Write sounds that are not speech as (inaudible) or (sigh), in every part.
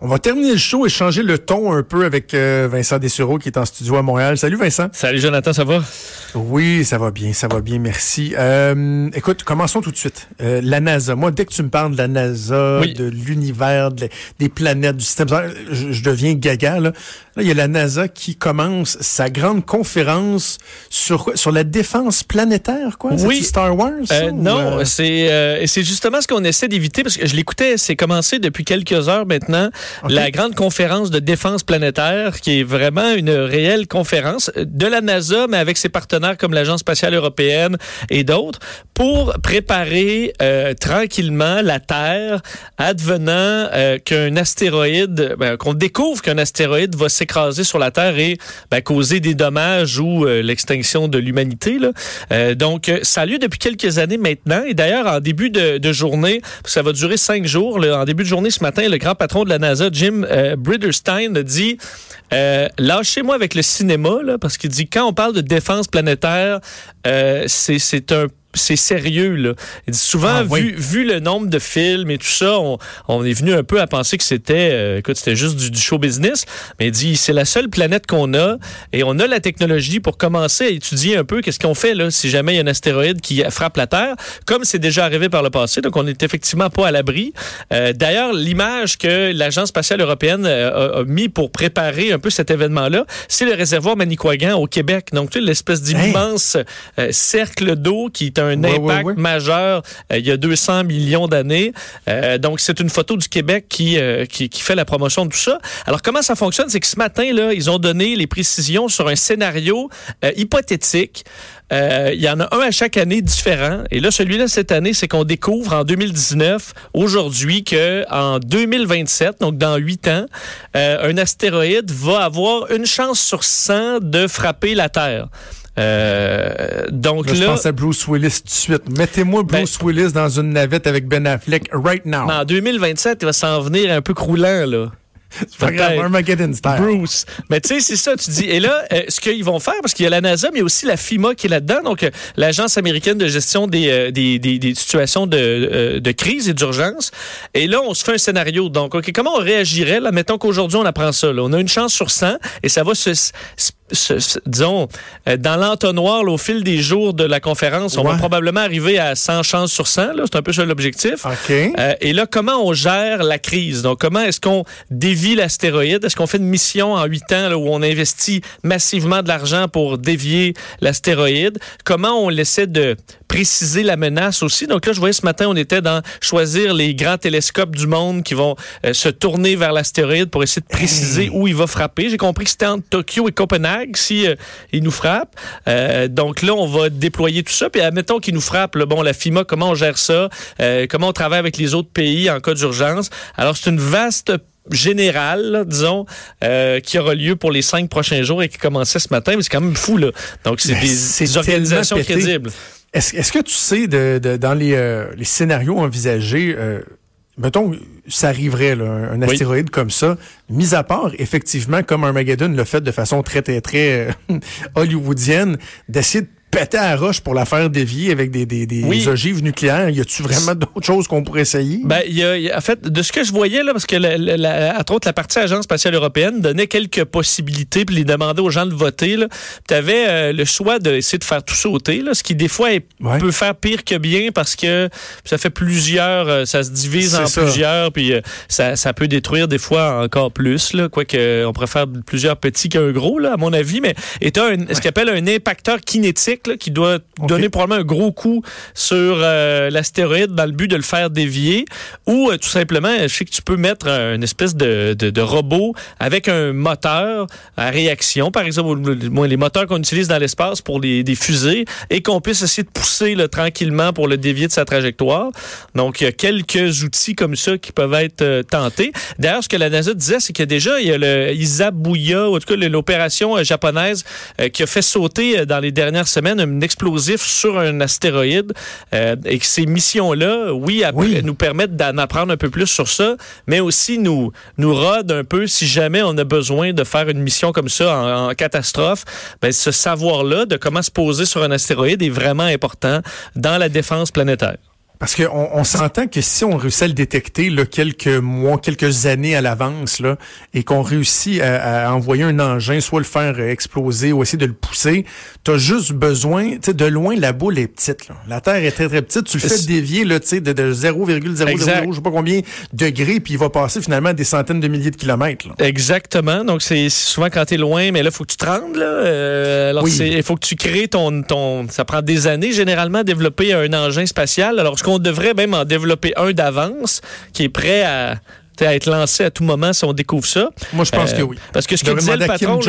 On va terminer le show et changer le ton un peu avec euh, Vincent Dessureau qui est en studio à Montréal. Salut Vincent. Salut Jonathan, ça va? Oui, ça va bien, ça va bien, merci. Euh, écoute, commençons tout de suite. Euh, la NASA. Moi, dès que tu me parles de la NASA, de l'univers, des planètes, du système solaire, je, je, deviens gaga. Là. Là, il y a la NASA qui commence sa grande conférence sur sur la défense planétaire, quoi? Oui. Star Wars. Euh, non, c'est euh, c'est justement ce qu'on essaie d'éviter parce que je l'écoutais. C'est commencé depuis quelques heures maintenant. Okay. La grande conférence de défense planétaire, qui est vraiment une réelle conférence de la NASA, mais avec ses partenaires comme l'Agence spatiale européenne et d'autres, pour préparer euh, tranquillement la Terre, advenant euh, qu'un astéroïde, ben, qu'on découvre qu'un astéroïde va s'écraser sur la Terre et ben, causer des dommages ou euh, l'extinction de l'humanité. donc, ça a lieu depuis quelques années maintenant. Et d'ailleurs, en début de, de, journée, ça va durer cinq jours. Là, en début de journée ce matin, le grand patron de la NASA, Jim Briderstein, a dit lâchez-moi avec le cinéma, là, parce qu'il dit quand on parle de défense planétaire, euh, c'est un c'est sérieux là. souvent ah, oui. vu, vu le nombre de films et tout ça, on, on est venu un peu à penser que c'était euh, écoute, c'était juste du, du, show business, mais il dit c'est la seule planète qu'on a et on a la technologie pour commencer à étudier un peu qu'est-ce qu'on fait là si jamais il y a un astéroïde qui frappe la Terre, comme c'est déjà arrivé par le passé, donc on n'est effectivement pas à l'abri. Euh, d'ailleurs, l'image que l'agence spatiale européenne a, a, mis pour préparer un peu cet événement là, c'est le réservoir Manicouagan au Québec. Donc tu sais l'espèce d'immense hey. cercle d'eau qui est un un impact majeur euh, il y a 200 millions d'années. Euh, donc, c'est une photo du Québec qui, euh, qui, qui, fait la promotion de tout ça. Alors, comment ça fonctionne? C'est que ce matin, là, ils ont donné les précisions sur un scénario hypothétique. il y en a un à chaque année différent. Et là, celui-là, cette année, c'est qu'on découvre en 2019, aujourd'hui, que en 2027, donc dans huit ans, un astéroïde va avoir une chance sur 100 de frapper la Terre. Euh, donc là, là, je pense à Bruce Willis tout de suite. Mettez-moi Bruce ben, Willis dans une navette avec Ben Affleck right now. En 2027, il va s'en venir un peu croulant là. Bruce. Mais tu sais, c'est ça, tu dis. Et là, euh, ce qu'ils vont faire, parce qu'il y a la NASA, mais il y a aussi la FIMA qui est là-dedans, donc euh, l'Agence américaine de gestion des, euh, des, des, des, situations de, de crise et d'urgence. Et là, on se fait un scénario. Donc, OK, comment on réagirait? Là, mettons qu'aujourd'hui, on apprend ça. Là. On a une chance sur 100 et ça va se, se, disons, dans l'entonnoir, au fil des jours de la conférence, on va probablement arriver à 100 chances sur 100. là. C'est un peu ça l'objectif. OK. Euh, et là, comment on gère la crise? Donc, comment est-ce qu'on dévie l'astéroïde? Est-ce qu'on fait une mission en huit ans là, où on investit massivement de l'argent pour dévier l'astéroïde? Comment on essaie de préciser la menace aussi? Donc là, je voyais ce matin, on était dans choisir les grands télescopes du monde qui vont euh, se tourner vers l'astéroïde pour essayer de préciser où il va frapper. J'ai compris que c'était entre Tokyo et Copenhague si euh, il nous frappe. Euh, donc là, on va déployer tout ça. Puis admettons qu'il nous frappe, là, bon, la FIMA, comment on gère ça? Euh, comment on travaille avec les autres pays en cas d'urgence? Alors, c'est une vaste générale, disons, euh, qui aura lieu pour les cinq prochains jours et qui commençait ce matin, mais c'est quand même fou, là. Donc, c'est des, organisations pété. crédibles. Est-ce que tu sais, de, de- dans les, les scénarios envisagés, mettons, ça arriverait, là, un, Oui. astéroïde comme ça, mis à part, effectivement, comme Armageddon l'a fait de façon très, très, très euh, (laughs) hollywoodienne, d'essayer de péter à la roche pour la faire dévier avec des, des, des Oui. ogives nucléaires? Y a-tu vraiment d'autres choses qu'on pourrait essayer? Ben, y a, y a- en fait, de ce que je voyais, là, parce que, la, la, la- entre autres, la partie Agence spatiale européenne donnait quelques possibilités, puis les demandait aux gens de voter. Tu avais le choix d'essayer de faire tout sauter, là, ce qui, des fois, est- Ouais. peut faire pire que bien, parce que ça fait plusieurs, euh, ça se divise en ça. plusieurs, puis euh, ça, ça peut détruire des fois encore plus, là, quoique euh, on préfère plusieurs petits qu'un gros, là, à mon avis, mais et t'as un, ce qu'on appelle un impacteur kinétique là, qui doit donner probablement un gros coup sur euh, l'astéroïde dans le but de le faire dévier, ou euh, tout simplement, je sais que tu peux mettre un- une espèce de, de, de robot avec un moteur à réaction, par exemple, les moteurs qu'on utilise dans l'espace pour les, des fusées, et qu'on puisse essayer de pousser là, tranquillement pour le dévier de sa trajectoire. Donc, il y a quelques outils comme ça qui peuvent être euh, tentés. D'ailleurs, ce que la NASA disait, c'est que déjà, il y a le Isabuya, ou en tout cas l'opération japonaise qui a fait sauter dans les dernières semaines un explosif sur un astéroïde euh, et que ces missions-là, oui, nous permettent d'en apprendre un peu plus sur ça, mais aussi nous, nous rodent un peu si jamais on a besoin de faire une mission comme ça en, en catastrophe. Ben, ce savoir-là de comment se poser sur un astéroïde est vraiment important dans la défense planétaire. Parce qu'on on, s'entend que si on réussit à le détecter là, quelques mois, quelques années à l'avance, là, et qu'on réussit à, envoyer un engin, soit le faire exploser ou essayer de le pousser, tu as juste besoin, tu sais, de loin, la boule est petite. Là. La Terre est très, très petite. Tu le fais dévier là, de, de 0,00, je sais pas combien degrés, puis il va passer finalement des centaines de milliers de kilomètres. Là. Exactement. Donc, c'est souvent quand tu es loin, mais là, il faut que tu te rendes. Là. Euh, alors, il faut que tu crées ton, ton... Ça prend des années, généralement, à développer un engin spatial. Alors, qu'on devrait même en développer un d'avance qui est prêt à à être lancé à tout moment si on découvre ça. Moi, je pense euh, que oui. Parce que ce que disait le patron,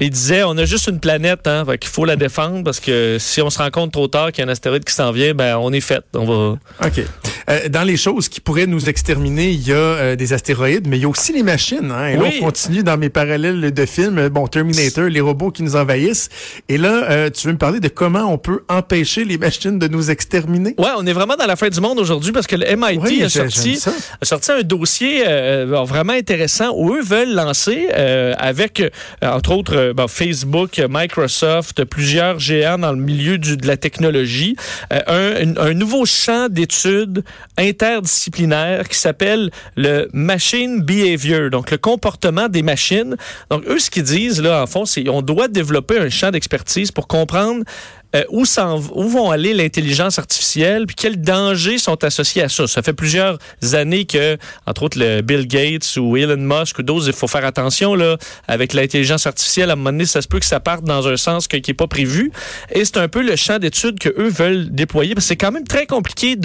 il disait, on a juste une planète, hein, qu'il faut la défendre parce que si on se rend compte trop tard qu'il y a un astéroïde qui s'en vient, ben on est fait. On va. Ok. Euh, dans les choses qui pourraient nous exterminer, il y a euh, des astéroïdes, mais il y a aussi les machines. Hein, et là, on continue dans mes parallèles de films. Bon, Terminator, les robots qui nous envahissent. Et là, tu veux me parler de comment on peut empêcher les machines de nous exterminer? Ouais, on est vraiment dans la fin du monde aujourd'hui parce que le MIT a sorti a sorti un dossier euh, vraiment intéressant où eux veulent lancer euh, avec, euh, entre autres, Facebook, Microsoft, plusieurs géants dans le milieu du, de la technologie, un, un, nouveau champ d'études interdisciplinaire qui s'appelle le Machine Behavior, donc le comportement des machines. Donc, eux, ce qu'ils disent, là, en fond, c'est qu'on doit développer un champ d'expertise pour comprendre euh, où, vont aller l'intelligence artificielle, puis quels dangers sont associés à ça? Ça fait plusieurs années que, entre autres, le Bill Gates ou Elon Musk ou d'autres, il faut faire attention là avec l'intelligence artificielle. À un moment donné, ça se peut que ça parte dans un sens qui n'est pas prévu. Et c'est un peu le champ d'études que eux veulent déployer. C'est quand même très compliqué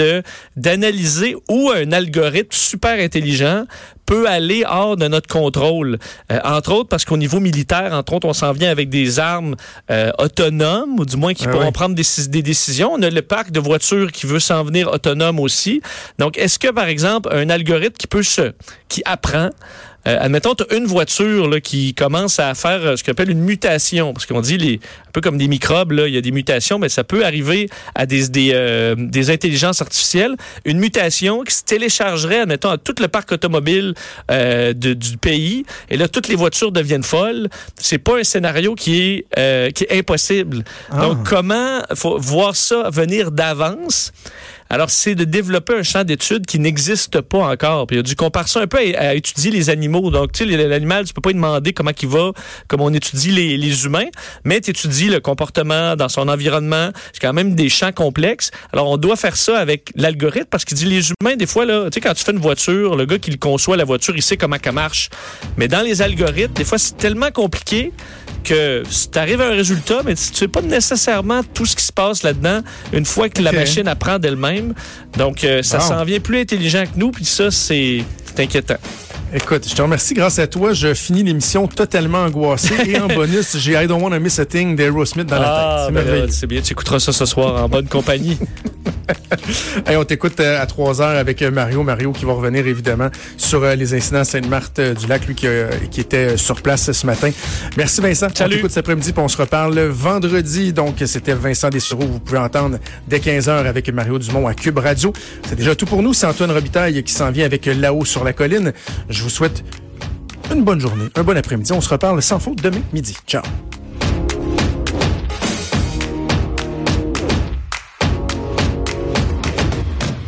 d'analyser où un algorithme super intelligent peut aller hors de notre contrôle. Euh, entre autres parce qu'au niveau militaire, entre autres, on s'en vient avec des armes euh, autonomes, ou du moins qui pourront prendre des, des, décisions. On a le parc de voitures qui veut s'en venir autonome aussi. Donc, est-ce que, par exemple, un algorithme qui peut se, qui apprend, euh, admettons, tu as une voiture là, qui commence à faire euh, ce qu'on appelle une mutation, parce qu'on dit les, un peu comme des microbes, là, il y a des mutations, mais ça peut arriver à des, des, euh, des intelligences artificielles. Une mutation qui se téléchargerait, admettons, à tout le parc automobile euh, de, du pays, et là, toutes les voitures deviennent folles. C'est pas un scénario qui est, euh, qui est impossible. Ah. Donc, comment faut voir ça venir d'avance? Alors, c'est de développer un champ d'études qui n'existe pas encore. Puis il a du comparaison un peu à, étudier les animaux. Donc, tu sais, l'animal, tu peux pas lui demander comment il va, comme on étudie les, humains, mais tu étudies le comportement dans son environnement. C'est quand même des champs complexes. Alors, on doit faire ça avec l'algorithme parce qu'il dit les humains, des fois, là, tu sais, quand tu fais une voiture, le gars qui conçoit la voiture, il sait comment ça marche. Mais dans les algorithmes, des fois, c'est tellement compliqué que tu arrives à un résultat, mais tu sais pas nécessairement tout ce qui se passe là-dedans une fois que la machine apprend d'elle-même. Donc, euh, ça s'en vient plus intelligent que nous, puis ça, c'est inquiétant. Écoute, je te remercie. Grâce à toi, je finis l'émission totalement angoissé. Et en (laughs) bonus, j'ai I Don't Wanna Miss a Thing d'Aerosmith dans la tête. C'est ben merveilleux. C'est bien, tu écouteras ça ce soir en bonne compagnie. (laughs) hey, on t'écoute euh, à 3 heures avec euh, Mario. Mario qui va revenir évidemment sur euh, les incidents Sainte-Marthe-du-Lac, lui qui, qui, était sur place ce matin. Merci Vincent. Salut. On t'écoute cet après-midi puis on se reparle vendredi. Donc, c'était Vincent Dessureau. Vous pouvez entendre dès 15 heures avec Mario Dumont à Cube Radio. C'est déjà tout pour nous. C'est Antoine Robitaille qui s'en vient avec Là-haut sur la colline. Je vous souhaite une bonne journée, un bon après-midi. On se reparle sans faute demain midi. Ciao.